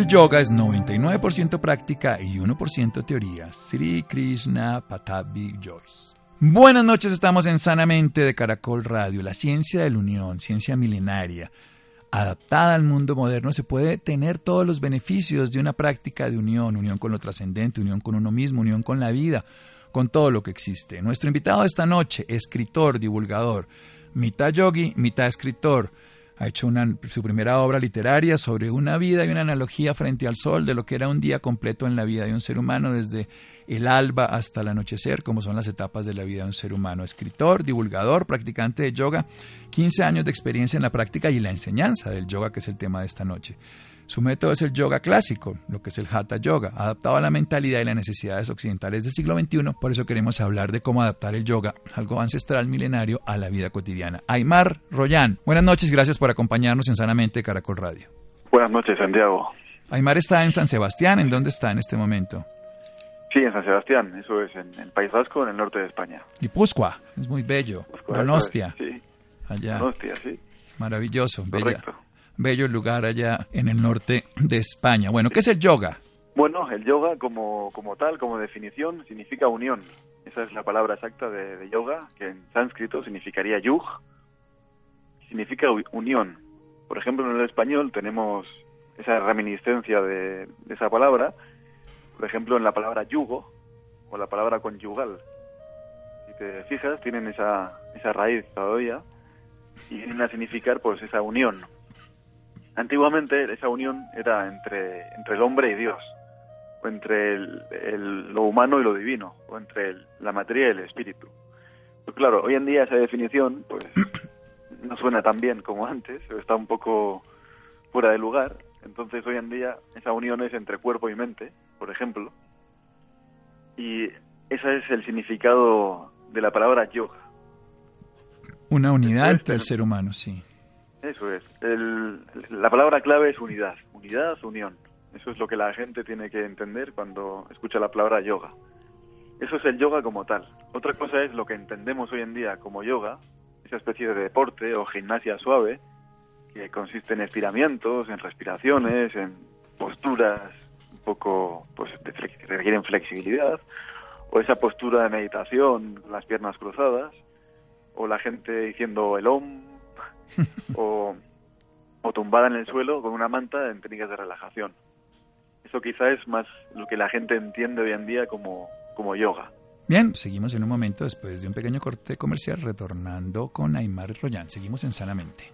El yoga es 99% práctica y 1% teoría. Sri Krishna Patabi Joyce. Buenas noches, estamos en Sanamente de Caracol Radio. La ciencia de la unión, ciencia milenaria, adaptada al mundo moderno, se puede tener todos los beneficios de una práctica de unión, unión con lo trascendente, unión con uno mismo, unión con la vida, con todo lo que existe. Nuestro invitado esta noche, escritor, divulgador, mitad yogi, mitad escritor, ha hecho su primera obra literaria sobre una vida y una analogía frente al sol de lo que era un día completo en la vida de un ser humano, desde el alba hasta el anochecer, como son las etapas de la vida de un ser humano. Escritor, divulgador, practicante de yoga, 15 años de experiencia en la práctica y la enseñanza del yoga, que es el tema de esta noche. Su método es el yoga clásico, lo que es el hatha yoga, adaptado a la mentalidad y las necesidades occidentales del siglo XXI. Por eso queremos hablar de cómo adaptar el yoga, algo ancestral milenario, a la vida cotidiana. Aymar Royan, buenas noches, gracias por acompañarnos en Sanamente Caracol Radio. Buenas noches, Santiago. Aymar está en San Sebastián, ¿en dónde está en este momento? Sí, en San Sebastián, eso es, en el País Vasco, en el norte de España. Y Puscua, es muy bello. Donostia. Sí. Allá. Donostia, sí. Maravilloso, bella, Correcto. Bello lugar allá en el norte de España. Bueno, ¿qué es el yoga? Bueno, el yoga como, como tal, como definición, significa unión. Esa es la palabra exacta de, yoga, que en sánscrito significaría yug, significa unión. Por ejemplo, en el español tenemos esa reminiscencia de, de esa palabra, por ejemplo, en la palabra yugo o la palabra conyugal. Si te fijas, tienen esa, esa raíz todavía y vienen a significar pues esa unión. Antiguamente esa unión era entre, entre el hombre y Dios, o entre el- el- lo humano y lo divino, o entre el- la materia y el espíritu. Pues claro, hoy en día esa definición pues no suena tan bien como antes, está un poco fuera de lugar. Entonces hoy en día esa unión es entre cuerpo y mente, por ejemplo, y ese es el significado de la palabra yoga. Una unidad entre el ser humano, sí. Eso es. El- la palabra clave es unidad. Unidad, unión. Eso es lo que la gente tiene que entender cuando escucha la palabra yoga. Eso es el yoga como tal. Otra cosa es lo que entendemos hoy en día como yoga, esa especie de deporte o gimnasia suave, que consiste en estiramientos, en respiraciones, en posturas un poco pues que requieren flexibilidad, o esa postura de meditación, las piernas cruzadas, o la gente diciendo el om, o, o tumbada en el suelo con una manta en técnicas de relajación. Eso quizá es más lo que la gente entiende hoy en día como, como yoga. Bien, seguimos en un momento después de un pequeño corte comercial retornando con Aymar Royan. Seguimos en Sanamente.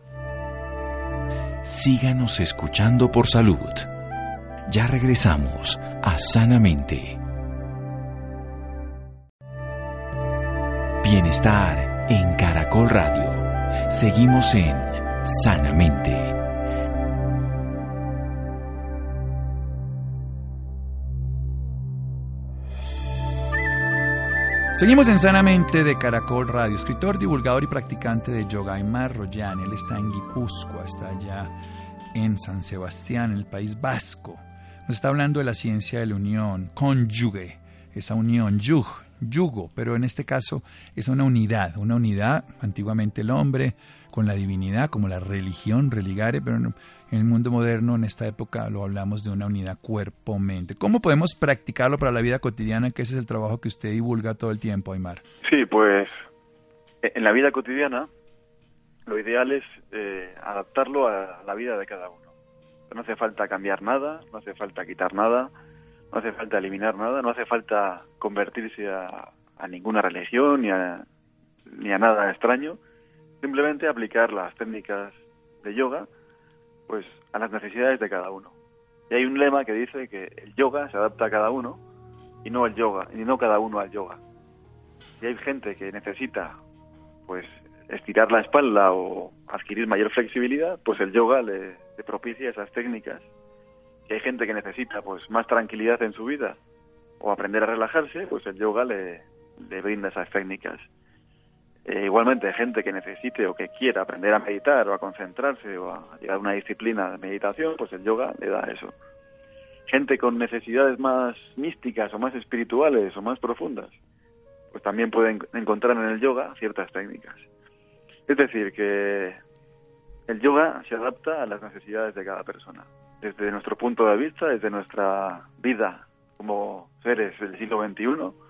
Síganos escuchando por salud. Ya regresamos a Sanamente. Bienestar en Caracol Radio. Seguimos en Sanamente. Seguimos en Sanamente de Caracol Radio. Escritor, divulgador y practicante de yoga, Aymar Royan. Él está en Guipúzcoa, está allá en San Sebastián, en el País Vasco. Nos está hablando de la ciencia de la unión, cónyuge, esa unión, yug, yugo, pero en este caso es una unidad, una unidad, antiguamente el hombre, con la divinidad, como la religión, religare, pero en el mundo moderno, en esta época, lo hablamos de una unidad cuerpo-mente. ¿Cómo podemos practicarlo para la vida cotidiana, que ese es el trabajo que usted divulga todo el tiempo, Aymar? Sí, pues en la vida cotidiana lo ideal es eh, adaptarlo a la vida de cada uno. No hace falta cambiar nada, no hace falta quitar nada, no hace falta eliminar nada, no hace falta convertirse a, ninguna religión ni a, ni a nada extraño simplemente aplicar las técnicas de yoga pues a las necesidades de cada uno. Y hay un lema que dice que el yoga se adapta a cada uno y no el yoga, y no cada uno al yoga. Y hay gente que necesita pues estirar la espalda o adquirir mayor flexibilidad, pues el yoga le, propicia esas técnicas. Y hay gente que necesita pues más tranquilidad en su vida o aprender a relajarse, pues el yoga le, brinda esas técnicas. Eh, igualmente, gente que necesite o que quiera aprender a meditar o a concentrarse o a llegar a una disciplina de meditación, pues el yoga le da eso. Gente con necesidades más místicas o más espirituales o más profundas, pues también pueden encontrar en el yoga ciertas técnicas. Es decir, que el yoga se adapta a las necesidades de cada persona. Desde nuestro punto de vista, desde nuestra vida como seres del siglo XXI,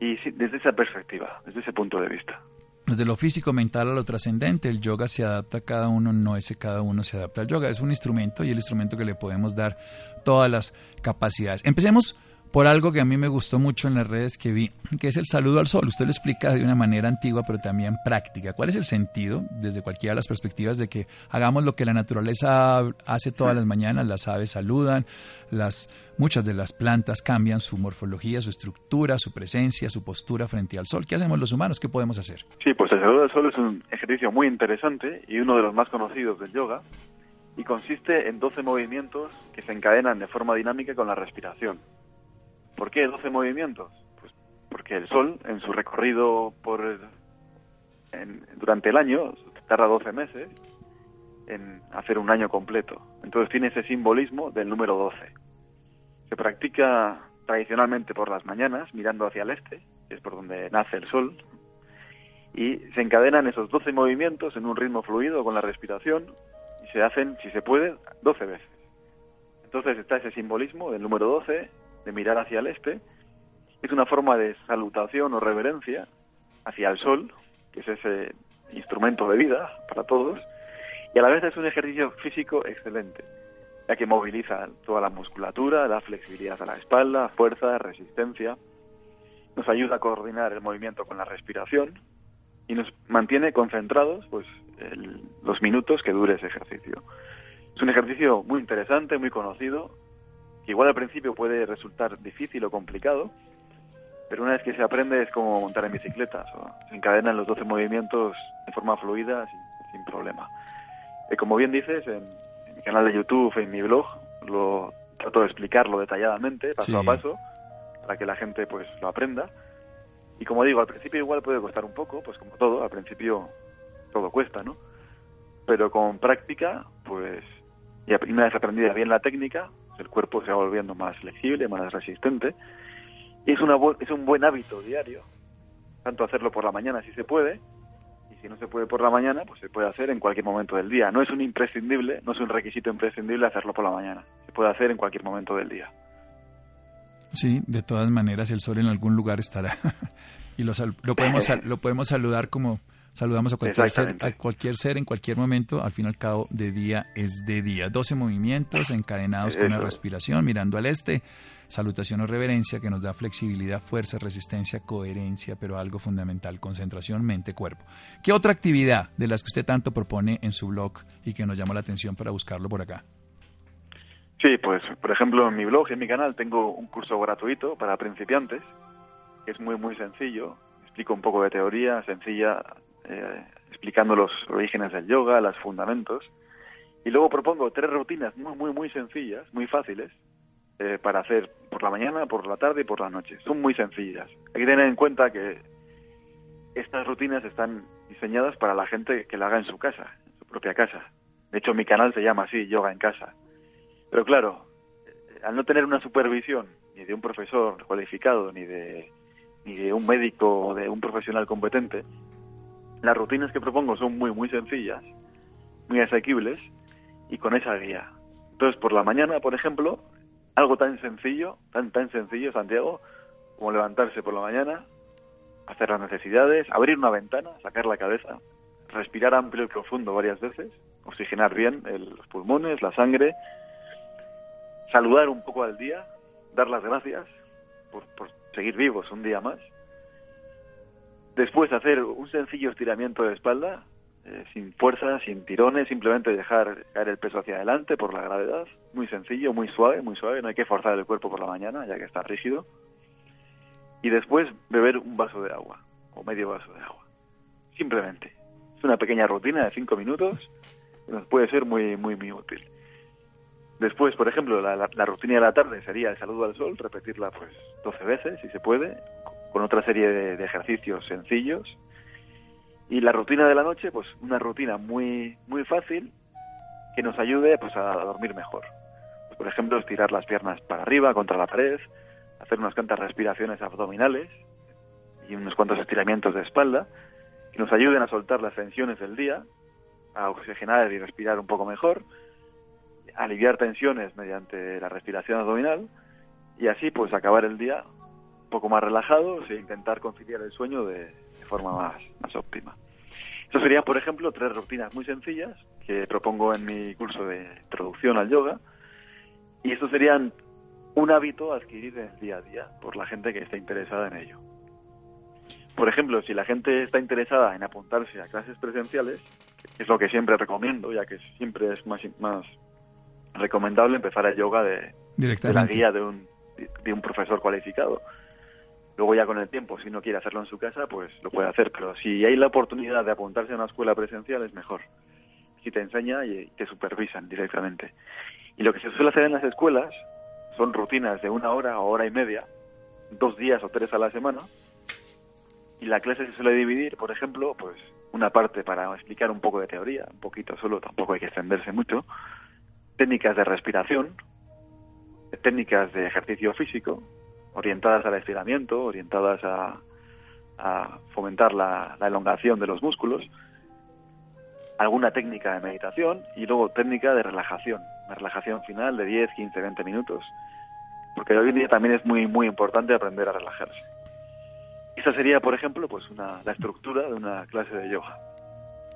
y desde esa perspectiva, desde ese punto de vista. Desde lo físico, mental a lo trascendente, el yoga se adapta a cada uno, no ese cada uno se adapta al yoga. Es un instrumento y el instrumento que le podemos dar todas las capacidades. Empecemos por algo que a mí me gustó mucho en las redes que vi, que es el saludo al sol. Usted lo explica de una manera antigua, pero también práctica. ¿Cuál es el sentido, desde cualquiera de las perspectivas, de que hagamos lo que la naturaleza hace todas las mañanas? Las aves saludan, las, muchas de las plantas cambian su morfología, su estructura, su presencia, su postura frente al sol. ¿Qué hacemos los humanos? ¿Qué podemos hacer? Sí, pues el saludo al sol es un ejercicio muy interesante y uno de los más conocidos del yoga y consiste en 12 movimientos que se encadenan de forma dinámica con la respiración. ¿Por qué 12 movimientos? Pues porque el Sol, en su recorrido por durante el año, tarda 12 meses en hacer un año completo. Entonces tiene ese simbolismo del número 12. Se practica tradicionalmente por las mañanas, mirando hacia el este, que es por donde nace el Sol, y se encadenan esos 12 movimientos en un ritmo fluido con la respiración y se hacen, si se puede, 12 veces. Entonces está ese simbolismo del número 12 de mirar hacia el este, es una forma de salutación o reverencia hacia el sol, que es ese instrumento de vida para todos, y a la vez es un ejercicio físico excelente, ya que moviliza toda la musculatura, da flexibilidad a la espalda, fuerza, resistencia, nos ayuda a coordinar el movimiento con la respiración y nos mantiene concentrados pues los minutos que dure ese ejercicio. Es un ejercicio muy interesante, muy conocido, que igual al principio puede resultar difícil o complicado, pero una vez que se aprende es como montar en bicicleta, se encadenan los 12 movimientos de forma fluida sin, problema. Y como bien dices, en, mi canal de YouTube, en mi blog, lo trato de explicarlo detalladamente, paso a paso, para que la gente pues lo aprenda. Y como digo, al principio igual puede costar un poco, pues como todo, al principio todo cuesta, ¿no? Pero con práctica, pues, y una vez aprendida bien la técnica, el cuerpo se va volviendo más flexible, más resistente. Y es, una, es un buen hábito diario, tanto hacerlo por la mañana si se puede, y si no se puede por la mañana, pues se puede hacer en cualquier momento del día. No es un imprescindible, no es un requisito imprescindible hacerlo por la mañana, se puede hacer en cualquier momento del día. Sí, de todas maneras el sol en algún lugar estará. y lo, lo, podemos, lo podemos saludar como Saludamos a cualquier, ser, a cualquier ser en cualquier momento. Al fin y al cabo, de día es de día. 12 movimientos encadenados con la respiración, mirando al este. Salutación o reverencia que nos da flexibilidad, fuerza, resistencia, coherencia, pero algo fundamental, concentración, mente, cuerpo. ¿Qué otra actividad de las que usted tanto propone en su blog y que nos llama la atención para buscarlo por acá? Sí, pues por ejemplo en mi blog, en mi canal, tengo un curso gratuito para principiantes, que es muy, muy sencillo. Explico un poco de teoría sencilla eh, explicando los orígenes del yoga, los fundamentos. Y luego propongo tres rutinas muy, muy, muy sencillas, muy fáciles, eh, para hacer por la mañana, por la tarde y por la noche. Son muy sencillas. Hay que tener en cuenta que estas rutinas están diseñadas para la gente que la haga en su casa, en su propia casa. De hecho, mi canal se llama así, Yoga en Casa. Pero claro, eh, al no tener una supervisión ni de un profesor cualificado, ni de, ni de un médico o de un profesional competente, las rutinas que propongo son muy, muy sencillas, muy asequibles y con esa guía. Entonces, por la mañana, por ejemplo, algo tan sencillo, tan, tan sencillo, Santiago, como levantarse por la mañana, hacer las necesidades, abrir una ventana, sacar la cabeza, respirar amplio y profundo varias veces, oxigenar bien los pulmones, la sangre, saludar un poco al día, dar las gracias por, por seguir vivos un día más. Después hacer un sencillo estiramiento de espalda, eh, sin fuerza, sin tirones, simplemente dejar caer el peso hacia adelante por la gravedad. Muy sencillo, muy suave, muy suave. No hay que forzar el cuerpo por la mañana, ya que está rígido. Y después beber un vaso de agua, o medio vaso de agua. Simplemente. Es una pequeña rutina de cinco minutos que nos puede ser muy, muy, muy útil. Después, por ejemplo, la, la, rutina de la tarde sería el saludo al sol, repetirla pues 12 veces, si se puede, con otra serie de, ejercicios sencillos. Y la rutina de la noche, pues una rutina muy, muy fácil que nos ayude pues a dormir mejor. Por ejemplo, estirar las piernas para arriba, contra la pared, hacer unas cuantas respiraciones abdominales y unos cuantos estiramientos de espalda que nos ayuden a soltar las tensiones del día, a oxigenar y respirar un poco mejor aliviar tensiones mediante la respiración abdominal y así pues acabar el día poco más relajados e intentar conciliar el sueño de, forma más, más óptima. Eso serían, por ejemplo, tres rutinas muy sencillas que propongo en mi curso de introducción al yoga y estos serían un hábito a adquirir en el día a día por la gente que esté interesada en ello. Por ejemplo, si la gente está interesada en apuntarse a clases presenciales, es lo que siempre recomiendo, ya que siempre es más, más recomendable empezar el yoga de, la guía de un, de un profesor cualificado. Luego ya con el tiempo, si no quiere hacerlo en su casa, pues lo puede hacer. Pero si hay la oportunidad de apuntarse a una escuela presencial, es mejor. Si te enseña y te supervisan directamente. Y lo que se suele hacer en las escuelas son rutinas de una hora o hora y media, dos días o tres a la semana. Y la clase se suele dividir, por ejemplo, pues una parte para explicar un poco de teoría, un poquito solo, tampoco hay que extenderse mucho técnicas de respiración, técnicas de ejercicio físico, orientadas al estiramiento, orientadas a, fomentar la, elongación de los músculos, alguna técnica de meditación y luego técnica de relajación, una relajación final de 10, 15, 20 minutos, porque hoy en día también es muy muy importante aprender a relajarse. Esa sería, por ejemplo, pues una, la estructura de una clase de yoga.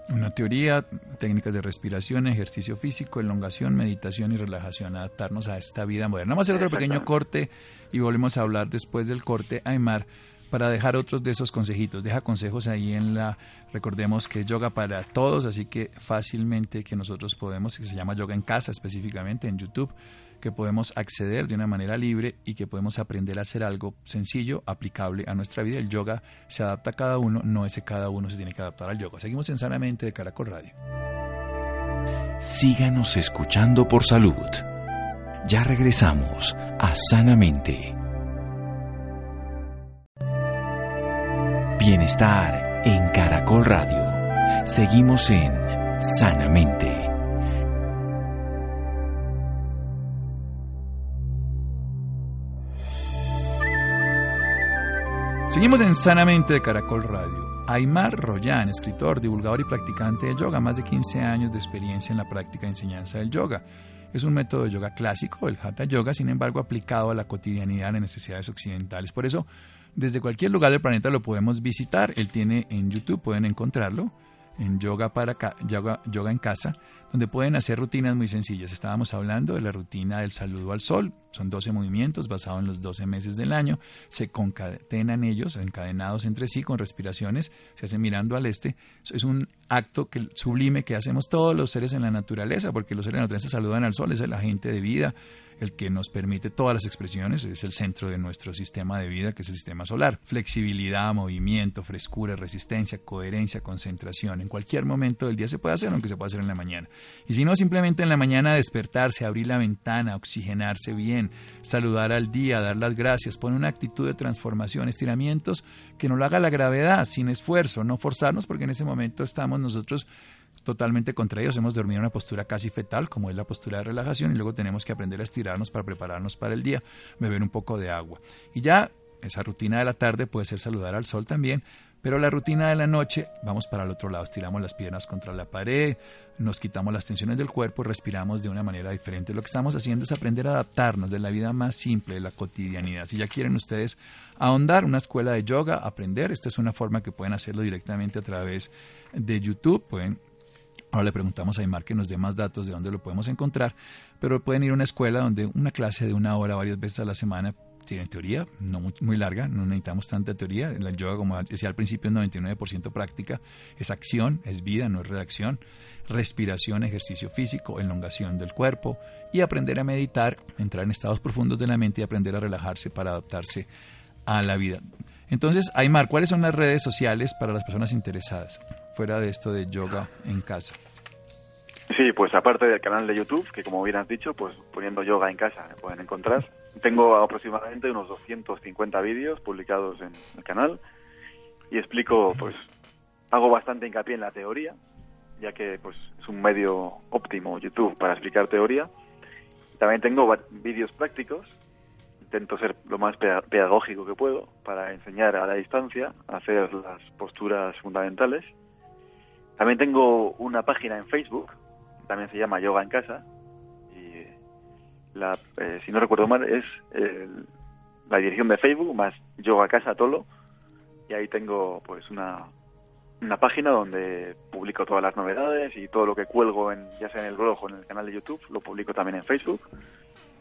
Una teoría, técnicas de respiración, ejercicio físico, elongación, meditación y relajación, adaptarnos a esta vida moderna. Vamos a hacer otro pequeño corte y volvemos a hablar después del corte, Aymar, para dejar otros de esos consejitos. Deja consejos ahí en la, recordemos que es yoga para todos, así que fácilmente que nosotros podemos, que se llama yoga en casa específicamente en YouTube, que podemos acceder de una manera libre y que podemos aprender a hacer algo sencillo, aplicable a nuestra vida. El yoga se adapta a cada uno, no es que cada uno se tiene que adaptar al yoga. Seguimos en Sanamente de Caracol Radio. Síganos escuchando por salud. Ya regresamos a Sanamente. Bienestar en Caracol Radio. Seguimos en Sanamente. Seguimos en Sanamente de Caracol Radio. Aymar Royan, escritor, divulgador y practicante de yoga, más de 15 años de experiencia en la práctica y enseñanza del yoga. Es un método de yoga clásico, el Hatha Yoga, sin embargo aplicado a la cotidianidad de necesidades occidentales. Por eso, desde cualquier lugar del planeta lo podemos visitar. Él tiene en YouTube, pueden encontrarlo, en Yoga, para yoga, yoga en Casa donde pueden hacer rutinas muy sencillas. Estábamos hablando de la rutina del saludo al sol, son 12 movimientos basados en los 12 meses del año, se concatenan ellos, encadenados entre sí con respiraciones, se hace mirando al este. Es un acto sublime que hacemos todos los seres en la naturaleza, porque los seres en la naturaleza saludan al sol, es el agente de vida, el que nos permite todas las expresiones, es el centro de nuestro sistema de vida, que es el sistema solar. Flexibilidad, movimiento, frescura, resistencia, coherencia, concentración. En cualquier momento del día se puede hacer, aunque se puede hacer en la mañana. Y si no, simplemente en la mañana despertarse, abrir la ventana, oxigenarse bien, saludar al día, dar las gracias, poner una actitud de transformación, estiramientos que nos lo haga la gravedad, sin esfuerzo, no forzarnos, porque en ese momento estamos nosotros totalmente contraídos, hemos dormido en una postura casi fetal, como es la postura de relajación, y luego tenemos que aprender a estirarnos para prepararnos para el día, beber un poco de agua. Y ya esa rutina de la tarde puede ser saludar al sol también, pero la rutina de la noche, vamos para el otro lado, estiramos las piernas contra la pared, nos quitamos las tensiones del cuerpo respiramos de una manera diferente. Lo que estamos haciendo es aprender a adaptarnos de la vida más simple, de la cotidianidad. Si ya quieren ustedes ahondar una escuela de yoga, aprender, esta es una forma que pueden hacerlo directamente a través de YouTube, pueden Ahora le preguntamos a Aymar que nos dé más datos de dónde lo podemos encontrar, pero pueden ir a una escuela donde una clase de una hora varias veces a la semana tiene teoría, no muy, larga, no necesitamos tanta teoría. El yoga, como decía al principio, es 99% práctica, es acción, es vida, no es reacción. Respiración, ejercicio físico, elongación del cuerpo y aprender a meditar, entrar en estados profundos de la mente y aprender a relajarse para adaptarse a la vida. Entonces, Aymar, ¿cuáles son las redes sociales para las personas interesadas fuera de esto de yoga en casa? Sí, pues aparte del canal de YouTube, que como bien has dicho, pues poniendo yoga en casa me pueden encontrar. Tengo aproximadamente unos 250 vídeos publicados en el canal y explico, pues, hago bastante hincapié en la teoría, ya que pues es un medio óptimo YouTube para explicar teoría. También tengo vídeos prácticos, intento ser lo más pedagógico que puedo para enseñar a la distancia hacer las posturas fundamentales. También tengo una página en Facebook, también se llama Yoga en Casa, la, eh, si no recuerdo mal, es la dirección de Facebook más Yoga Casa Tolo. Y ahí tengo pues una, una página donde publico todas las novedades y todo lo que cuelgo, en, ya sea en el blog o en el canal de YouTube, lo publico también en Facebook.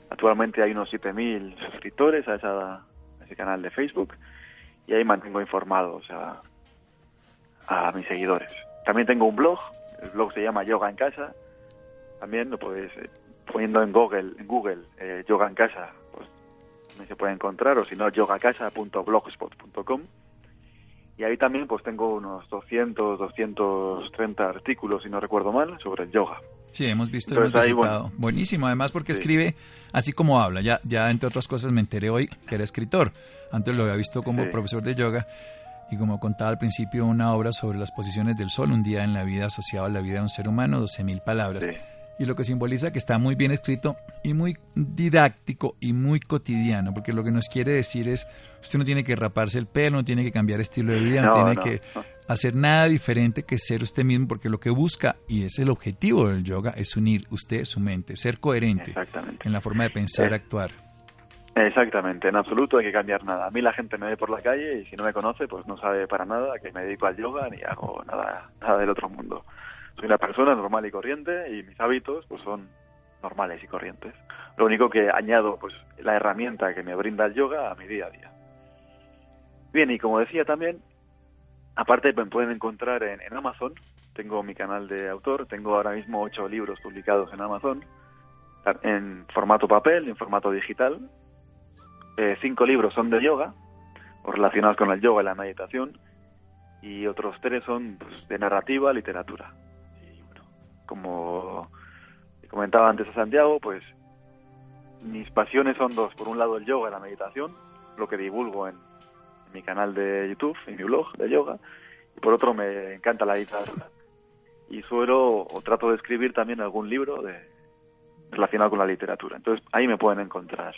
Actualmente hay unos 7.000 suscriptores a, esa, ese canal de Facebook y ahí mantengo informados a, a mis seguidores. También tengo un blog, el blog se llama Yoga en Casa. También lo podéis poniendo en Google, en Google eh, yoga en casa, pues también se puede encontrar, o si no, yogacasa.blogspot.com. Y ahí también pues tengo unos 200, 230 artículos, si no recuerdo mal, sobre el yoga. Sí, hemos visto, hemos visitado. Buenísimo, además porque escribe así como habla. Ya, ya entre otras cosas me enteré hoy que era escritor. Antes lo había visto como profesor de yoga y como contaba al principio una obra sobre las posiciones del sol, un día en la vida asociado a la vida de un ser humano, 12.000 palabras y lo que simboliza que está muy bien escrito y muy didáctico y muy cotidiano, porque lo que nos quiere decir es, usted no tiene que raparse el pelo, no tiene que cambiar estilo de vida, no, tiene que hacer nada diferente que ser usted mismo, porque lo que busca, y es el objetivo del yoga, es unir usted su mente, ser coherente en la forma de pensar, eh, actuar. Exactamente, en absoluto hay que cambiar nada. A mí la gente me ve por la calle y si no me conoce, pues no sabe para nada que me dedico al yoga ni hago nada, nada del otro mundo soy una persona normal y corriente y mis hábitos pues son normales y corrientes. Lo único que añado pues la herramienta que me brinda el yoga a mi día a día. Bien, y como decía también, aparte me pueden encontrar en, Amazon, tengo mi canal de autor, tengo ahora mismo ocho libros publicados en Amazon, en formato papel, en formato digital. Eh, cinco libros son de yoga, o relacionados con el yoga y la meditación, y otros tres son pues, de narrativa, literatura como comentaba antes a Santiago, pues mis pasiones son dos. Por un lado el yoga, la meditación, lo que divulgo en, mi canal de YouTube, en mi blog de yoga. Y por otro me encanta la literatura. Y suelo o trato de escribir también algún libro de, relacionado con la literatura. Entonces ahí me pueden encontrar.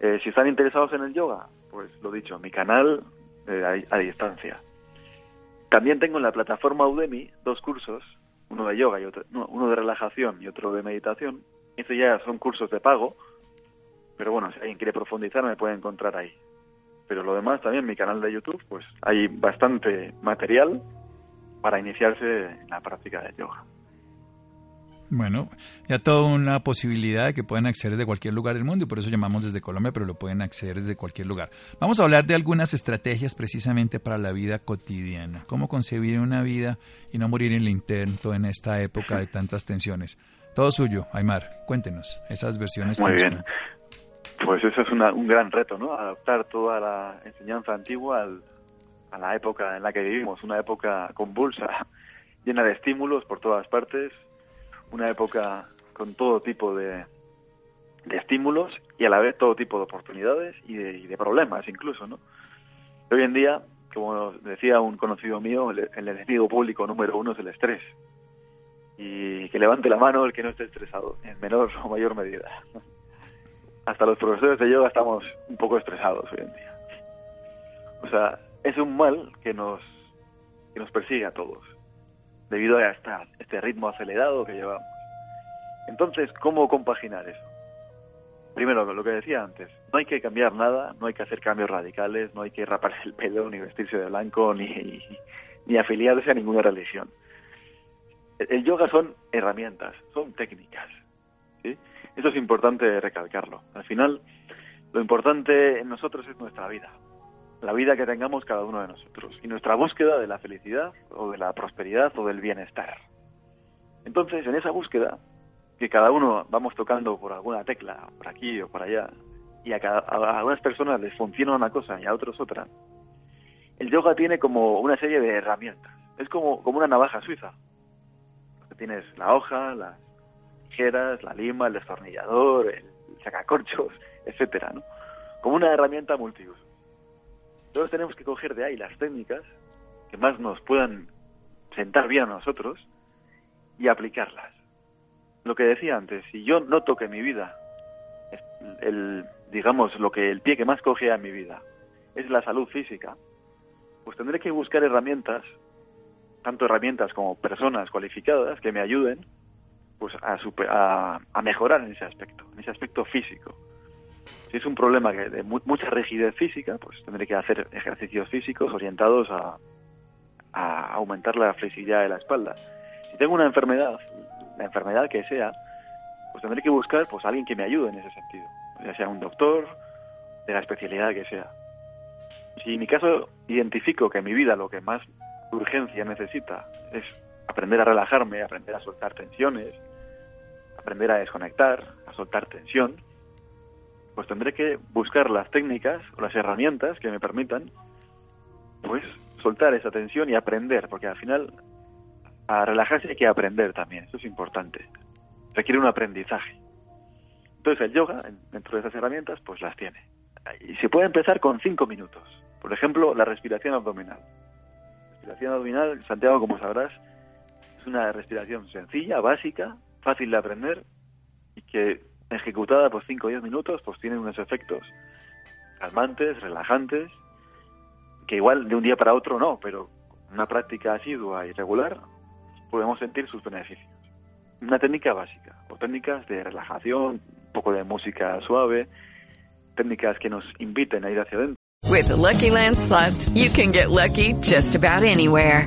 Eh, si están interesados en el yoga, pues lo dicho, mi canal eh, a distancia. También tengo en la plataforma Udemy dos cursos uno de yoga y otro, uno de relajación y otro de meditación. Estos ya son cursos de pago, pero bueno, si alguien quiere profundizar me puede encontrar ahí. Pero lo demás también, mi canal de YouTube, pues hay bastante material para iniciarse en la práctica de yoga. Bueno, ya toda una posibilidad de que puedan acceder de cualquier lugar del mundo y por eso llamamos desde Colombia, pero lo pueden acceder desde cualquier lugar. Vamos a hablar de algunas estrategias precisamente para la vida cotidiana. Cómo concebir una vida y no morir en el intento en esta época de tantas tensiones. Todo suyo, Aymar. Cuéntenos esas versiones. Muy bien. Pues eso es un gran reto, ¿no? Adaptar toda la enseñanza antigua a la época en la que vivimos, una época convulsa, llena de estímulos por todas partes, una época con todo tipo de, de estímulos y a la vez todo tipo de oportunidades y de, problemas incluso, ¿no? Hoy en día, como decía un conocido mío, el, el enemigo público número uno es el estrés. Y que levante la mano el que no esté estresado, en menor o mayor medida. Hasta los profesores de yoga estamos un poco estresados hoy en día. O sea, es un mal que nos, que nos persigue a todos, debido a esta, este ritmo acelerado que llevamos. Entonces, ¿cómo compaginar eso? Primero, lo que decía antes, no hay que cambiar nada, no hay que hacer cambios radicales, no hay que raparse el pelo, ni vestirse de blanco, ni, ni afiliarse a ninguna religión. El yoga son herramientas, son técnicas. Eso es importante recalcarlo. Al final, lo importante en nosotros es nuestra vida, la vida que tengamos cada uno de nosotros y nuestra búsqueda de la felicidad o de la prosperidad o del bienestar. Entonces, en esa búsqueda, que cada uno vamos tocando por alguna tecla, por aquí o por allá, y a, cada, algunas personas les funciona una cosa y a otros otra, el yoga tiene como una serie de herramientas. Es como, como una navaja suiza. Tienes la hoja, las tijeras, la lima, el destornillador, el sacacorchos, etcétera, ¿no? Como una herramienta multiuso. Entonces tenemos que coger de ahí las técnicas que más nos puedan sentar bien a nosotros y aplicarlas lo que decía antes, si yo noto que mi vida, el, digamos, lo que el pie que más coge a mi vida es la salud física, pues tendré que buscar herramientas, tanto herramientas como personas cualificadas que me ayuden pues a, a, mejorar en ese aspecto, en ese aspecto físico. Si es un problema de mucha rigidez física, pues tendré que hacer ejercicios físicos orientados a, a aumentar la flexibilidad de la espalda. Si tengo una enfermedad la enfermedad que sea, pues tendré que buscar pues alguien que me ayude en ese sentido, ya sea un doctor, de la especialidad que sea. Si en mi caso identifico que en mi vida lo que más urgencia necesita es aprender a relajarme, aprender a soltar tensiones, aprender a desconectar, a soltar tensión, pues tendré que buscar las técnicas o las herramientas que me permitan pues soltar esa tensión y aprender, porque al final a relajarse hay que aprender también, eso es importante. Requiere un aprendizaje. Entonces el yoga, dentro de esas herramientas, pues las tiene. Y se puede empezar con cinco minutos. Por ejemplo, la respiración abdominal. Respiración abdominal, Santiago, como sabrás, es una respiración sencilla, básica, fácil de aprender y que ejecutada por 5 o 10 minutos pues tiene unos efectos calmantes, relajantes, que igual de un día para otro no, pero una práctica asidua y regular podemos sentir sus beneficios. Una técnica básica, o técnicas de relajación, un poco de música suave, técnicas que nos inviten a ir hacia adentro. With the Lucky Land slots, you can get lucky just about anywhere.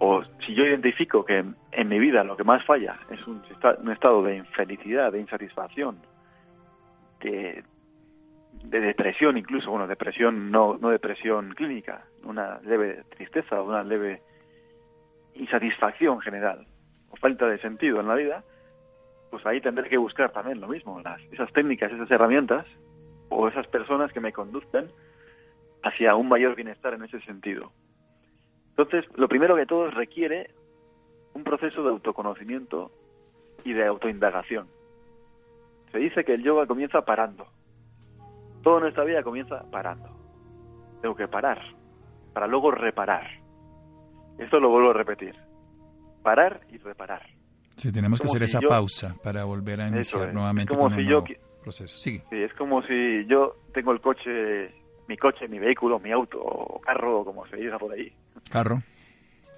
O si yo identifico que en mi vida lo que más falla es un, un estado de infelicidad, de insatisfacción, de, de depresión incluso, bueno, depresión no, no depresión clínica, una leve tristeza, una leve insatisfacción general, o falta de sentido en la vida, pues ahí tendré que buscar también lo mismo, las, esas técnicas, esas herramientas o esas personas que me conduzcan hacia un mayor bienestar en ese sentido. Entonces, lo primero que todo requiere un proceso de autoconocimiento y de autoindagación. Se dice que el yoga comienza parando. Toda nuestra vida comienza parando. Tengo que parar para luego reparar. Esto lo vuelvo a repetir parar y reparar. Sí, tenemos que hacer esa pausa para volver a iniciar nuevamente con el nuevo proceso. Sí, es como si yo tengo el coche, mi coche, mi vehículo, mi auto, o carro, como se dice por ahí. Carro.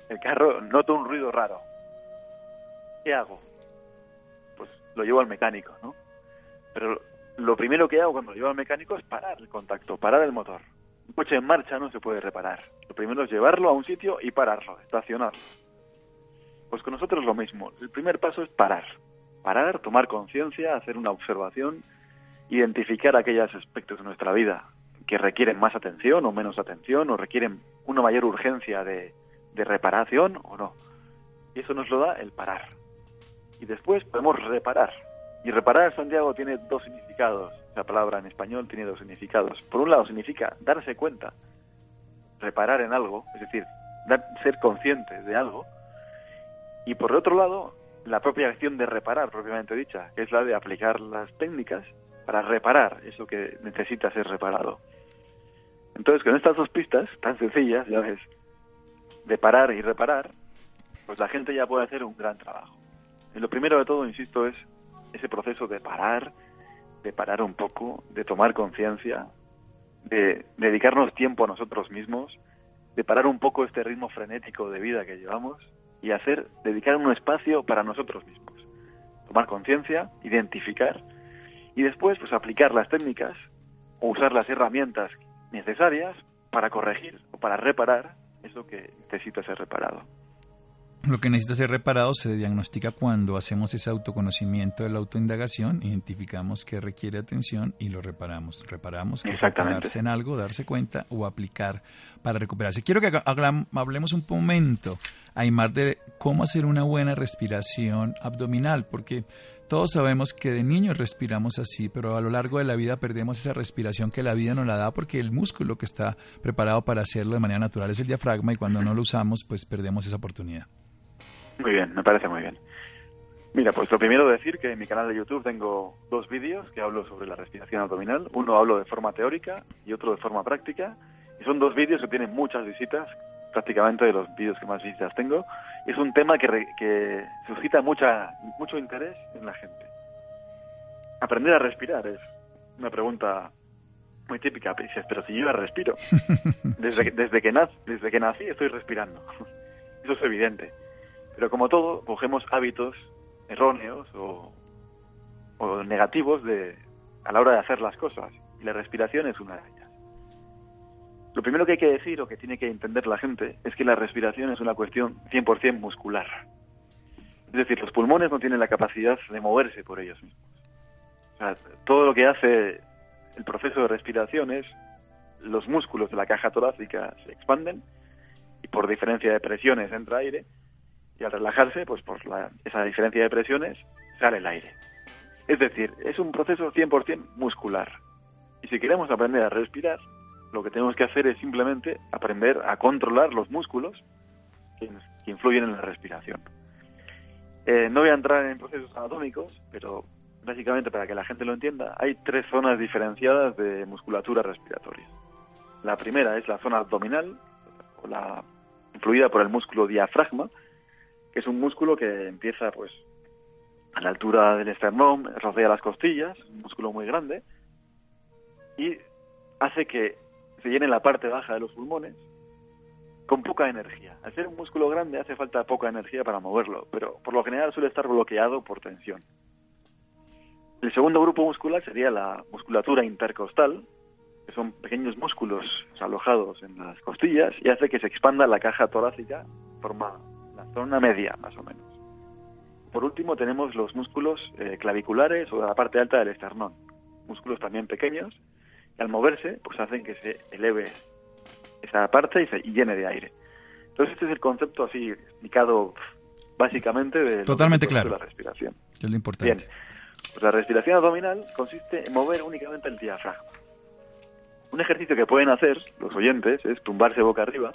El carro noto un ruido raro. ¿Qué hago? Pues lo llevo al mecánico, ¿no? Pero lo primero que hago cuando lo llevo al mecánico es parar el contacto, parar el motor. Un coche en marcha no se puede reparar. Lo primero es llevarlo a un sitio y pararlo, estacionarlo. Pues con nosotros lo mismo. El primer paso es parar. Parar, tomar conciencia, hacer una observación identificar aquellos aspectos de nuestra vida que requieren más atención o menos atención o requieren una mayor urgencia de, reparación o no. Y eso nos lo da el parar. Y después podemos reparar. Y reparar, Santiago, tiene dos significados. La palabra en español tiene dos significados. Por un lado significa darse cuenta, reparar en algo, es decir, dar, ser consciente de algo. Y por otro lado, la propia acción de reparar, propiamente dicha, que es la de aplicar las técnicas para reparar eso que necesita ser reparado. Entonces, con estas dos pistas tan sencillas, ya ves, de parar y reparar, pues la gente ya puede hacer un gran trabajo. Y lo primero de todo, insisto, es ese proceso de parar, de parar un poco, de tomar conciencia, de dedicarnos tiempo a nosotros mismos, de parar un poco este ritmo frenético de vida que llevamos y hacer, dedicar un espacio para nosotros mismos. Tomar conciencia, identificar y después pues aplicar las técnicas o usar las herramientas necesarias para corregir o para reparar eso que necesita ser reparado. Lo que necesita ser reparado se diagnostica cuando hacemos ese autoconocimiento de la autoindagación, identificamos que requiere atención y lo reparamos. Reparamos que repararse en algo, darse cuenta o aplicar para recuperarse. Quiero que hablemos un momento, Aymar, de cómo hacer una buena respiración abdominal, porque todos sabemos que de niños respiramos así, pero a lo largo de la vida perdemos esa respiración que la vida nos la da porque el músculo que está preparado para hacerlo de manera natural es el diafragma y cuando no lo usamos, pues perdemos esa oportunidad. Muy bien, me parece muy bien. Mira, pues lo primero decir que en mi canal de YouTube tengo dos vídeos que hablo sobre la respiración abdominal. Uno hablo de forma teórica y otro de forma práctica. Y son dos vídeos que tienen muchas visitas, prácticamente de los vídeos que más visitas tengo. Es un tema que, que suscita mucha, mucho interés en la gente. Aprender a respirar es una pregunta muy típica. Dices, pero si yo ya respiro. Desde, que, desde, que nací, desde que nací estoy respirando. Eso es evidente. Pero como todo, cogemos hábitos erróneos o, o negativos de, a la hora de hacer las cosas. Y la respiración es una de ellas. Lo primero que hay que decir o que tiene que entender la gente es que la respiración es una cuestión 100% muscular. Es decir, los pulmones no tienen la capacidad de moverse por ellos mismos. O sea, todo lo que hace el proceso de respiración es los músculos de la caja torácica se expanden y por diferencia de presiones entra aire y al relajarse, pues por esa diferencia de presiones sale el aire. Es decir, es un proceso 100% muscular. Y si queremos aprender a respirar, lo que tenemos que hacer es simplemente aprender a controlar los músculos que, influyen en la respiración. Eh, no voy a entrar en procesos anatómicos, pero básicamente para que la gente lo entienda, hay tres zonas diferenciadas de musculatura respiratoria. La primera es la zona abdominal, influida por el músculo diafragma, que es un músculo que empieza pues a la altura del esternón, rodea las costillas, un músculo muy grande, y hace que se llene la parte baja de los pulmones con poca energía. Al ser un músculo grande hace falta poca energía para moverlo, pero por lo general suele estar bloqueado por tensión. El segundo grupo muscular sería la musculatura intercostal, que son pequeños músculos alojados en las costillas y hace que se expanda la caja torácica, forma la zona media más o menos. Por último tenemos los músculos eh, claviculares o la parte alta del esternón, músculos también pequeños al moverse, pues hacen que se eleve esa parte y se llene de aire. Entonces este es el concepto así explicado básicamente de, Totalmente claro. la respiración. Es lo importante. Bien, pues la respiración abdominal consiste en mover únicamente el diafragma. Un ejercicio que pueden hacer los oyentes es tumbarse boca arriba,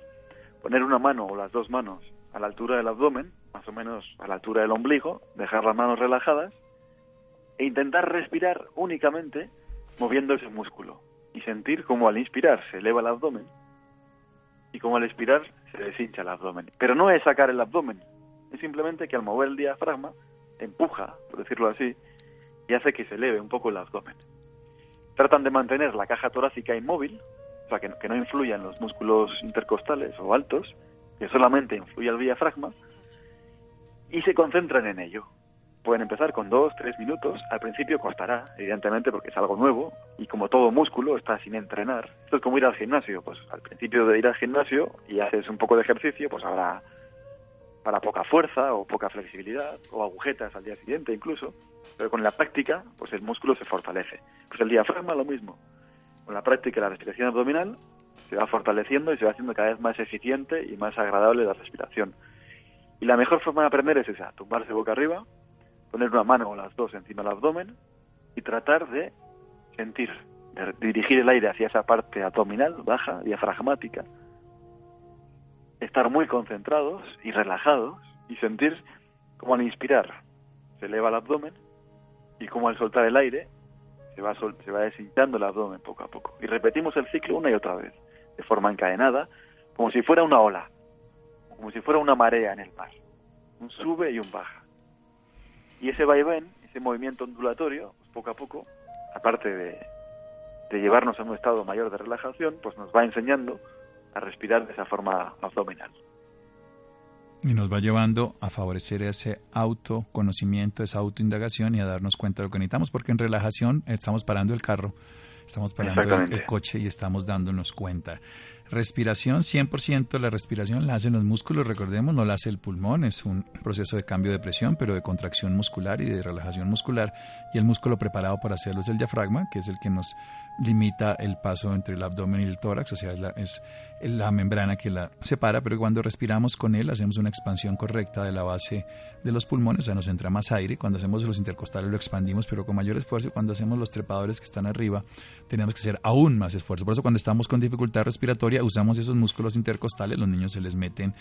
poner una mano o las dos manos a la altura del abdomen, más o menos a la altura del ombligo, dejar las manos relajadas e intentar respirar únicamente moviendo ese músculo y sentir como al inspirar se eleva el abdomen y como al expirar se deshincha el abdomen. Pero no es sacar el abdomen, es simplemente que al mover el diafragma empuja, por decirlo así, y hace que se eleve un poco el abdomen. Tratan de mantener la caja torácica inmóvil, o sea, que, que no influya en los músculos intercostales o altos, que solamente influye el diafragma, y se concentran en ello pueden empezar con dos, tres minutos. Al principio costará, evidentemente, porque es algo nuevo y como todo músculo está sin entrenar. Esto es como ir al gimnasio. Pues al principio de ir al gimnasio y haces un poco de ejercicio, pues habrá para poca fuerza o poca flexibilidad o agujetas al día siguiente incluso. pero con la práctica, pues el músculo se fortalece. Pues el diafragma lo mismo. Con la práctica la respiración abdominal se va fortaleciendo y se va haciendo cada vez más eficiente y más agradable la respiración. Y la mejor forma de aprender es esa, tumbarse boca arriba, poner una mano o las dos encima del abdomen y tratar de sentir, de dirigir el aire hacia esa parte abdominal, baja, diafragmática, estar muy concentrados y relajados y sentir como al inspirar se eleva el abdomen y como al soltar el aire se va, se va deshinchando el abdomen poco a poco. Y repetimos el ciclo una y otra vez, de forma encadenada, como si fuera una ola, como si fuera una marea en el mar. Un sube y un baja. Y ese vaivén, ese movimiento ondulatorio, pues poco a poco, aparte de, de llevarnos a un estado mayor de relajación, pues nos va enseñando a respirar de esa forma abdominal y nos va llevando a favorecer ese autoconocimiento, esa autoindagación y a darnos cuenta de lo que necesitamos, porque en relajación estamos parando el carro, estamos parando el, coche y estamos dándonos cuenta. Respiración, 100% la respiración la hacen los músculos, recordemos, no la hace el pulmón, es un proceso de cambio de presión, pero de contracción muscular y de relajación muscular, y el músculo preparado para hacerlo es el diafragma, que es el que nos limita el paso entre el abdomen y el tórax, o sea, es la, es la membrana que la separa, pero cuando respiramos con él hacemos una expansión correcta de la base de los pulmones, o sea, nos entra más aire, cuando hacemos los intercostales lo expandimos, pero con mayor esfuerzo, cuando hacemos los trepadores que están arriba, tenemos que hacer aún más esfuerzo. Por eso cuando estamos con dificultad respiratoria usamos esos músculos intercostales, los niños se les meten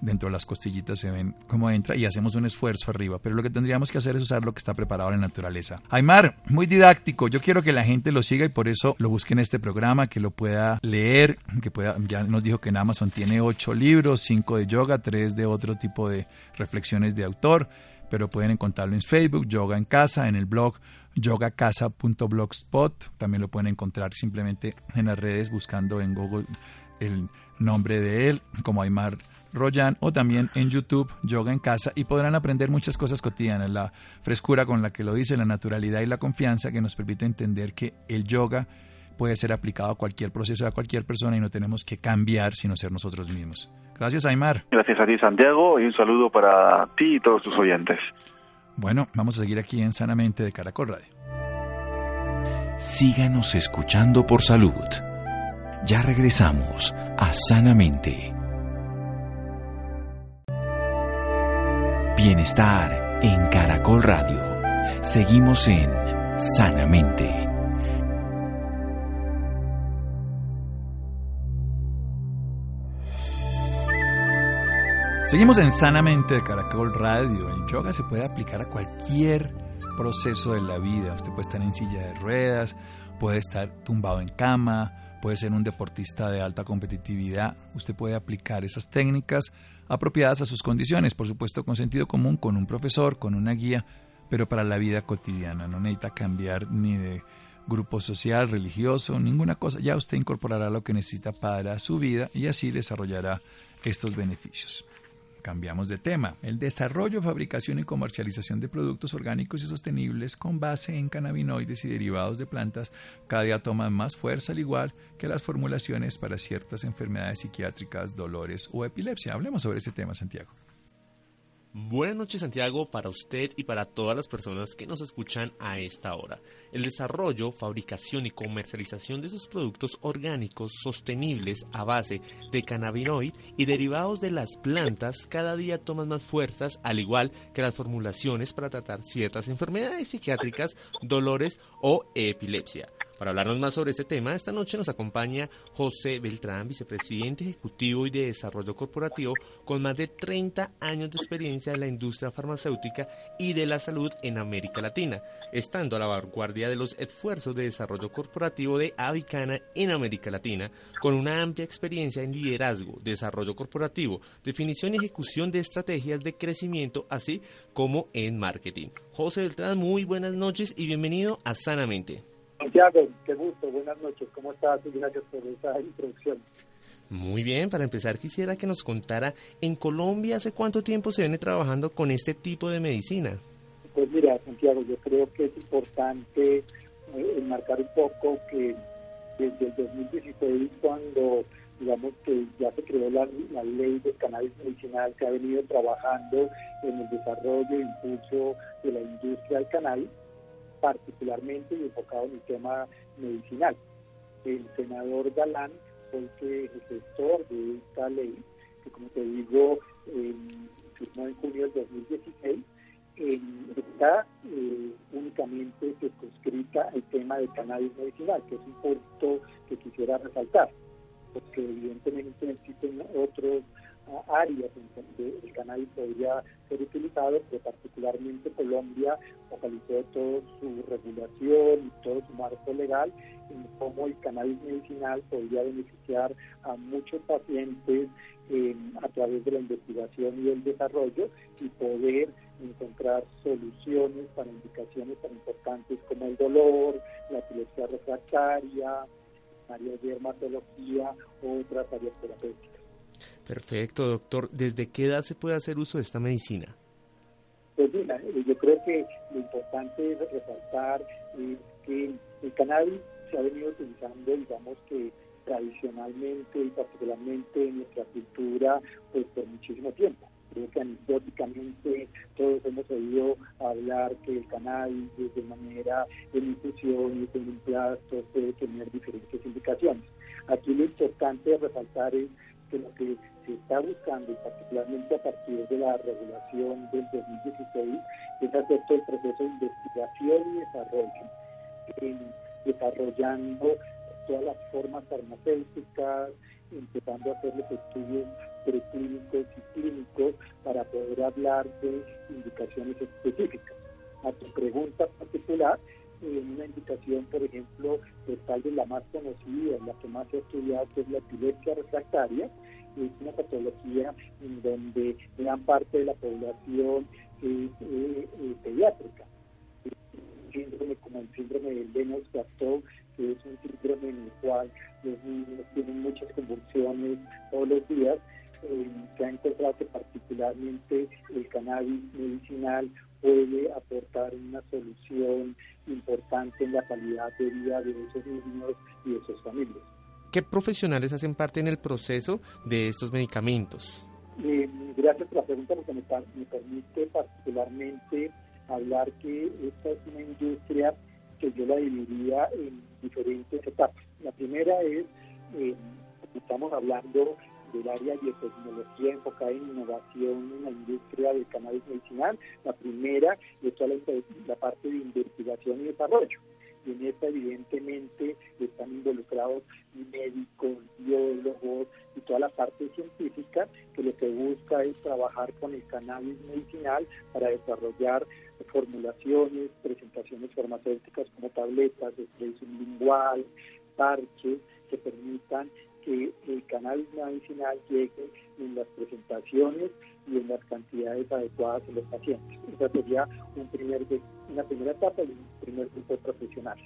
dentro de las costillitas, se ven cómo entra y hacemos un esfuerzo arriba, pero lo que tendríamos que hacer es usar lo que está preparado en la naturaleza. Aymar, muy didáctico, yo quiero que la gente lo siga y por eso lo busque en este programa, que lo pueda leer, que pueda, ya nos dijo que en Amazon tiene ocho libros, cinco de yoga, tres de otro tipo de reflexiones de autor, pero pueden encontrarlo en Facebook, Yoga en Casa, en el blog yogacasa.blogspot, también lo pueden encontrar simplemente en las redes buscando en Google el nombre de él, como Aymar Royan, o también en YouTube, Yoga en Casa, y podrán aprender muchas cosas cotidianas, la frescura con la que lo dice, la naturalidad y la confianza que nos permite entender que el yoga puede ser aplicado a cualquier proceso, a cualquier persona y no tenemos que cambiar sino ser nosotros mismos. Gracias, Aymar. Gracias a ti, Santiago, y un saludo para ti y todos tus oyentes. Bueno, vamos a seguir aquí en Sanamente de Caracol Radio. Síganos escuchando por salud. Ya regresamos a Sanamente. Bienestar en Caracol Radio. Seguimos en Sanamente. Seguimos en Sanamente de Caracol Radio. El yoga se puede aplicar a cualquier proceso de la vida. Usted puede estar en silla de ruedas, puede estar tumbado en cama, puede ser un deportista de alta competitividad. Usted puede aplicar esas técnicas apropiadas a sus condiciones, por supuesto con sentido común, con un profesor, con una guía, pero para la vida cotidiana. No necesita cambiar ni de grupo social, religioso, ninguna cosa. Ya usted incorporará lo que necesita para su vida y así desarrollará estos beneficios. Cambiamos de tema. El desarrollo, fabricación y comercialización de productos orgánicos y sostenibles con base en cannabinoides y derivados de plantas cada día toman más fuerza al igual que las formulaciones para ciertas enfermedades psiquiátricas, dolores o epilepsia. Hablemos sobre ese tema, Santiago. Buenas noches Santiago para usted y para todas las personas que nos escuchan a esta hora. El desarrollo, fabricación y comercialización de sus productos orgánicos sostenibles a base de cannabinoid y derivados de las plantas cada día toman más fuerzas al igual que las formulaciones para tratar ciertas enfermedades psiquiátricas, dolores o epilepsia. Para hablarnos más sobre este tema, esta noche nos acompaña José Beltrán, vicepresidente ejecutivo y de desarrollo corporativo, con más de 30 años de experiencia en la industria farmacéutica y de la salud en América Latina, estando a la vanguardia de los esfuerzos de desarrollo corporativo de Avicana en América Latina, con una amplia experiencia en liderazgo, desarrollo corporativo, definición y ejecución de estrategias de crecimiento, así como en marketing. José Beltrán, muy buenas noches y bienvenido a Sanamente. Santiago, qué gusto, buenas noches, ¿cómo estás? Y gracias por esa introducción. Muy bien, para empezar quisiera que nos contara, ¿en Colombia hace cuánto tiempo se viene trabajando con este tipo de medicina? Pues mira, Santiago, yo creo que es importante eh, enmarcar un poco que desde el 2016, cuando digamos que ya se creó la, la ley del cannabis medicinal que ha venido trabajando en el desarrollo e impulso de la industria del cannabis, particularmente enfocado en el tema medicinal. El senador Galán fue el gestor de esta ley, que como te digo, firmó en junio del 2016, está eh, únicamente circunscrita al tema del cannabis medicinal, que es un punto que quisiera resaltar, porque evidentemente existen otros áreas en donde el cannabis podría ser utilizado, pero particularmente Colombia focalizó toda su regulación y todo su marco legal en cómo el cannabis medicinal podría beneficiar a muchos pacientes a través de la investigación y el desarrollo y poder encontrar soluciones para indicaciones tan importantes como el dolor, la epilepsia refractaria, áreas de dermatología o otras áreas terapéuticas. Perfecto, doctor. ¿Desde qué edad se puede hacer uso de esta medicina? Pues mira, eh, yo creo que lo importante es resaltar es que el cannabis se ha venido utilizando, digamos que tradicionalmente y particularmente en nuestra cultura, pues por muchísimo tiempo. Creo que anecdóticamente todos hemos oído hablar que el cannabis de manera en infusión y en un puede tener diferentes indicaciones. Aquí lo importante de resaltar es que lo que se está buscando, y particularmente a partir de la regulación del 2016, es hacer todo el proceso de investigación y desarrollo, desarrollando todas las formas farmacéuticas, empezando a hacer los estudios preclínicos y clínicos para poder hablar de indicaciones específicas. A tu pregunta particular, en una indicación, por ejemplo, tal vez la más conocida, la que más se ha estudiado, que es la epilepsia refractaria, es una patología en donde gran parte de la población es eh, eh, pediátrica. Síndrome como el síndrome del Lennox-Gastaut, que es un síndrome en el cual los niños tienen muchas convulsiones todos los días, eh, se ha encontrado que particularmente el cannabis medicinal puede aportar una solución importante en la calidad de vida de esos niños y de sus familias. ¿Qué profesionales hacen parte en el proceso de estos medicamentos? Eh, gracias por la pregunta porque me, permite particularmente hablar que esta es una industria que yo la dividiría en diferentes etapas. La primera es, eh, estamos hablando del área de tecnología enfocada en innovación en la industria del cannabis medicinal. La primera es toda la, parte de investigación y desarrollo. Y en esta evidentemente están involucrados médicos, biólogos y toda la parte científica que lo que busca es trabajar con el cannabis medicinal para desarrollar formulaciones, presentaciones farmacéuticas como tabletas, spray lingual, parches que permitan que el canal medicinal llegue en las presentaciones y en las cantidades adecuadas en los pacientes. Esa sería un primer, una primera etapa y un primer grupo de profesionales.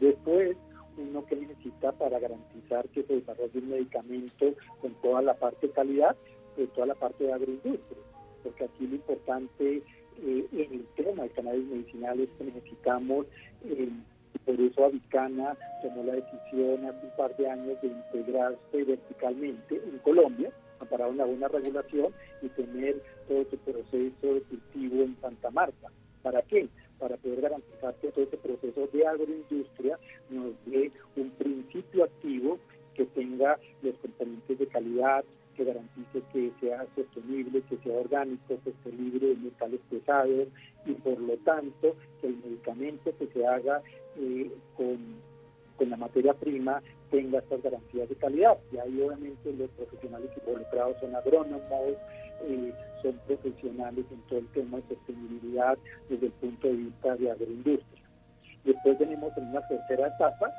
Después, uno que necesita para garantizar que se desarrolle un medicamento con toda la parte de calidad, pues toda la parte de agroindustria, porque aquí lo importante eh, en el tema del cannabis medicinal es que necesitamos eh, por eso Avicana tomó la decisión hace un par de años de integrarse verticalmente en Colombia, amparado en la buena regulación y tener todo ese proceso de cultivo en Santa Marta. ¿Para qué? Para poder garantizar que todo ese proceso de agroindustria nos dé un principio activo que tenga los componentes de calidad, que garantice que sea sostenible, que sea orgánico, que esté libre de metales pesados y por lo tanto que el medicamento que se haga eh, con, la materia prima tenga estas garantías de calidad. Y ahí obviamente los profesionales involucrados son agrónomos, eh, son profesionales en todo el tema de sostenibilidad desde el punto de vista de agroindustria. Después tenemos en una tercera etapa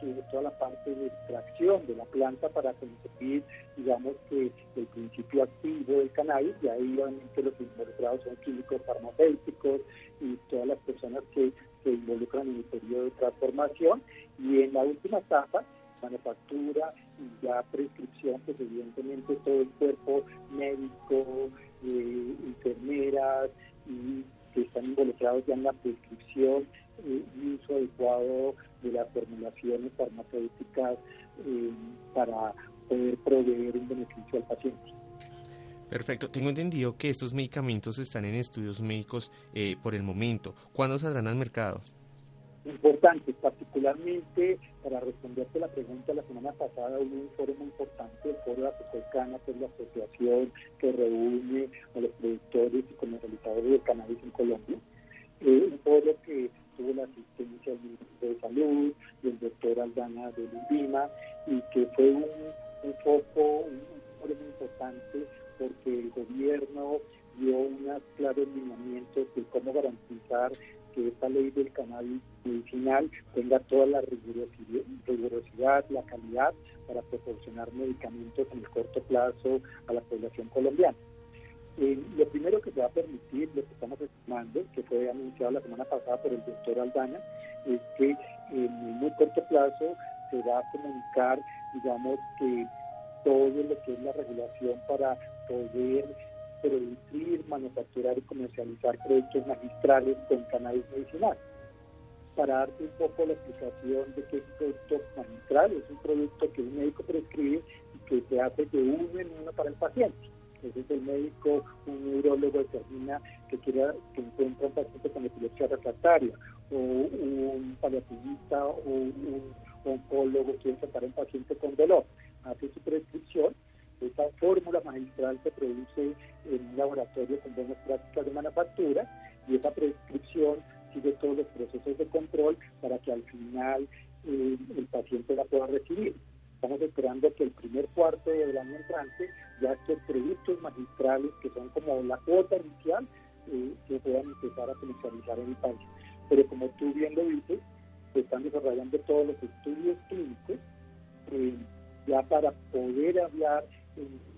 que toda la parte de extracción de la planta para conseguir, digamos, que el principio activo del cannabis, y ahí obviamente los involucrados son químicos farmacéuticos y todas las personas que se involucran en el periodo de transformación, y en la última etapa, manufactura y ya prescripción, pues evidentemente todo el cuerpo médico, eh, enfermeras y que están involucrados ya en la prescripción y uso adecuado de las formulaciones farmacéuticas eh, para poder proveer un beneficio al paciente. Perfecto. Tengo entendido que estos medicamentos están en estudios médicos eh, por el momento. ¿Cuándo saldrán al mercado? Importante, particularmente para responderte la pregunta la semana pasada hubo un foro muy importante, el foro de Asocolcana, que es la asociación que reúne a los productores y comercializadores de cannabis en Colombia. Eh, un foro que tuvo la asistencia del Ministro de Salud, del doctor Aldana de Lindima, y que fue un, foco, un, muy importante porque el gobierno dio unos claros lineamientos de cómo garantizar que esta ley del cannabis medicinal tenga toda la rigurosidad, la calidad para proporcionar medicamentos en el corto plazo a la población colombiana. Eh, lo primero que se va a permitir, lo que estamos estimando, que fue anunciado la semana pasada por el doctor Aldana, es que en muy corto plazo se va a comunicar, digamos, que todo lo que es la regulación para poder producir, manufacturar y comercializar productos magistrales con cannabis medicinal. Para darte un poco la explicación de qué es un producto magistral, es un producto que un médico prescribe y que se hace de uno en uno para el paciente. Entonces el médico, un neurólogo determina que quiere que encuentre un paciente con epilepsia refractaria, o un paliativista o un oncólogo quiere tratar a un paciente con dolor. Hace su prescripción esta fórmula magistral se produce en un laboratorio con buenas prácticas de manufactura y esa prescripción sigue todos los procesos de control para que al final eh, el paciente la pueda recibir. Estamos esperando que el primer cuarto del año entrante ya estos productos magistrales, que son como la cuota inicial, eh, se puedan empezar a comercializar en el país. Pero como tú bien lo dices, se están desarrollando todos los estudios clínicos eh, ya para poder hablar en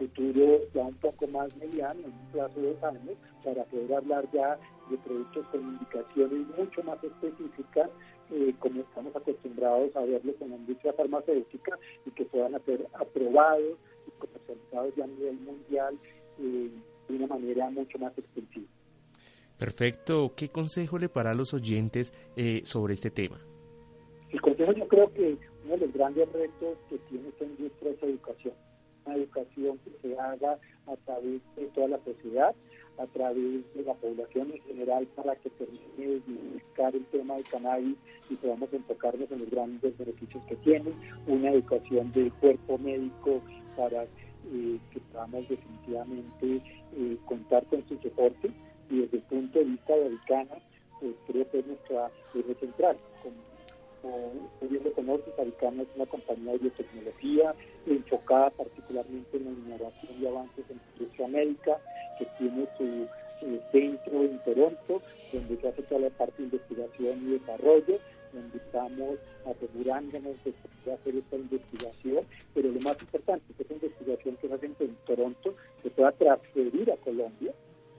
futuro ya un poco más mediano, en un plazo de dos años, para poder hablar ya de productos con indicaciones mucho más específicas, eh, como estamos acostumbrados a verlo con la industria farmacéutica, y que puedan ser aprobados comercializados ya a nivel mundial eh, de una manera mucho más extensiva. Perfecto. ¿Qué consejo le para a los oyentes eh, sobre este tema? El consejo yo creo que uno de los grandes retos que tiene esta industria es educación una educación que se haga a través de toda la sociedad, a través de la población en general, para que termine de buscar el tema del cannabis y podamos enfocarnos en los grandes beneficios que tiene, una educación del cuerpo médico para eh, que podamos definitivamente eh, contar con su soporte y desde el punto de vista de Aricana, pues creo que es nuestra eje central, como bien lo conoces, Aricana es una compañía de biotecnología enfocada particularmente en la innovación y avances en la industria médica, que tiene su eh, centro en Toronto, donde se hace toda la parte de investigación y desarrollo, donde estamos asegurándonos de hacer esta investigación, pero lo más importante es que esa investigación que se hace en Toronto se pueda transferir a Colombia,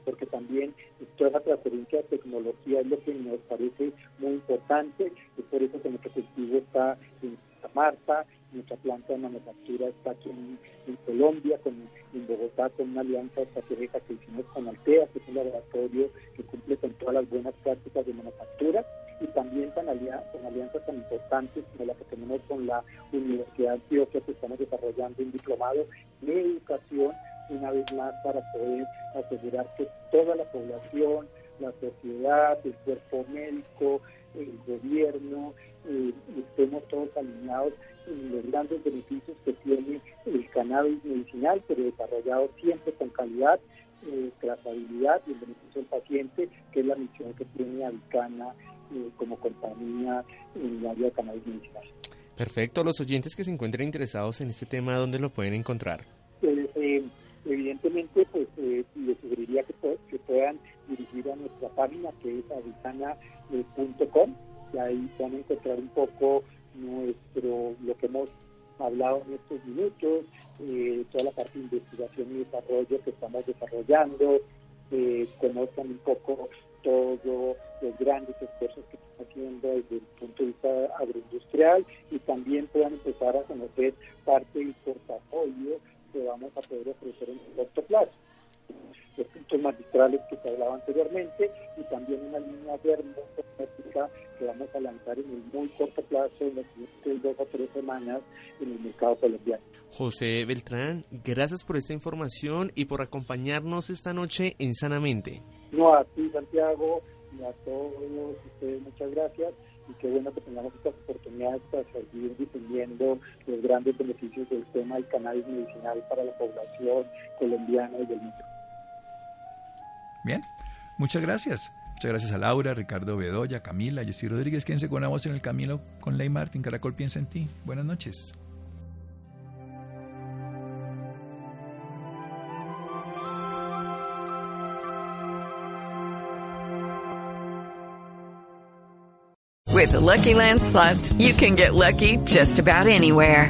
porque también toda esa transferencia de tecnología es lo que nos parece muy importante, y por eso que nuestro cultivo está en Santa Marta, nuestra planta de manufactura está aquí en, Colombia, con, en Bogotá, con una alianza estratégica que hicimos con Altea, que es un laboratorio que cumple con todas las buenas prácticas de manufactura, y también con, con alianzas tan importantes como la que tenemos con la Universidad de Antioquia, que estamos desarrollando un diplomado de educación una vez más para poder asegurar que toda la población, la sociedad, el cuerpo médico, el gobierno, eh, estemos todos alineados en los grandes beneficios que tiene el cannabis medicinal, pero desarrollado siempre con calidad, eh, trazabilidad y el beneficio del paciente, que es la misión que tiene Avicana eh, como compañía en el área de cannabis medicinal. Perfecto. Los oyentes que se encuentren interesados en este tema, ¿dónde lo pueden encontrar? Pues, evidentemente pues eh, les sugeriría que, que, puedan dirigir a nuestra página que es avicana.com y ahí van a encontrar un poco nuestro lo que hemos hablado en estos minutos, eh, toda la parte de investigación y desarrollo que estamos desarrollando, eh, conozcan un poco todos los grandes esfuerzos que estamos haciendo desde el punto de vista agroindustrial y también puedan empezar a conocer parte del portafolio que vamos a poder ofrecer en el corto plazo. Los puntos magistrales que se hablaba anteriormente y también una línea dermocosmética que vamos a lanzar en el muy corto plazo, en las siguientes dos o tres semanas, en el mercado colombiano. José Beltrán, gracias por esta información y por acompañarnos esta noche en Sanamente. No, a ti, Santiago, y a todos ustedes, muchas gracias y qué bueno que tengamos estas oportunidades para seguir difundiendo los grandes beneficios del tema del cannabis medicinal para la población colombiana y del mundo. Bien, muchas gracias. Muchas gracias a Laura, Ricardo Bedoya, Camila, Jessy Rodríguez. Quédense con una voz en el camino con Ley Martín. Caracol piensa en ti. Buenas noches. With the Lucky Land slots, you can get lucky just about anywhere.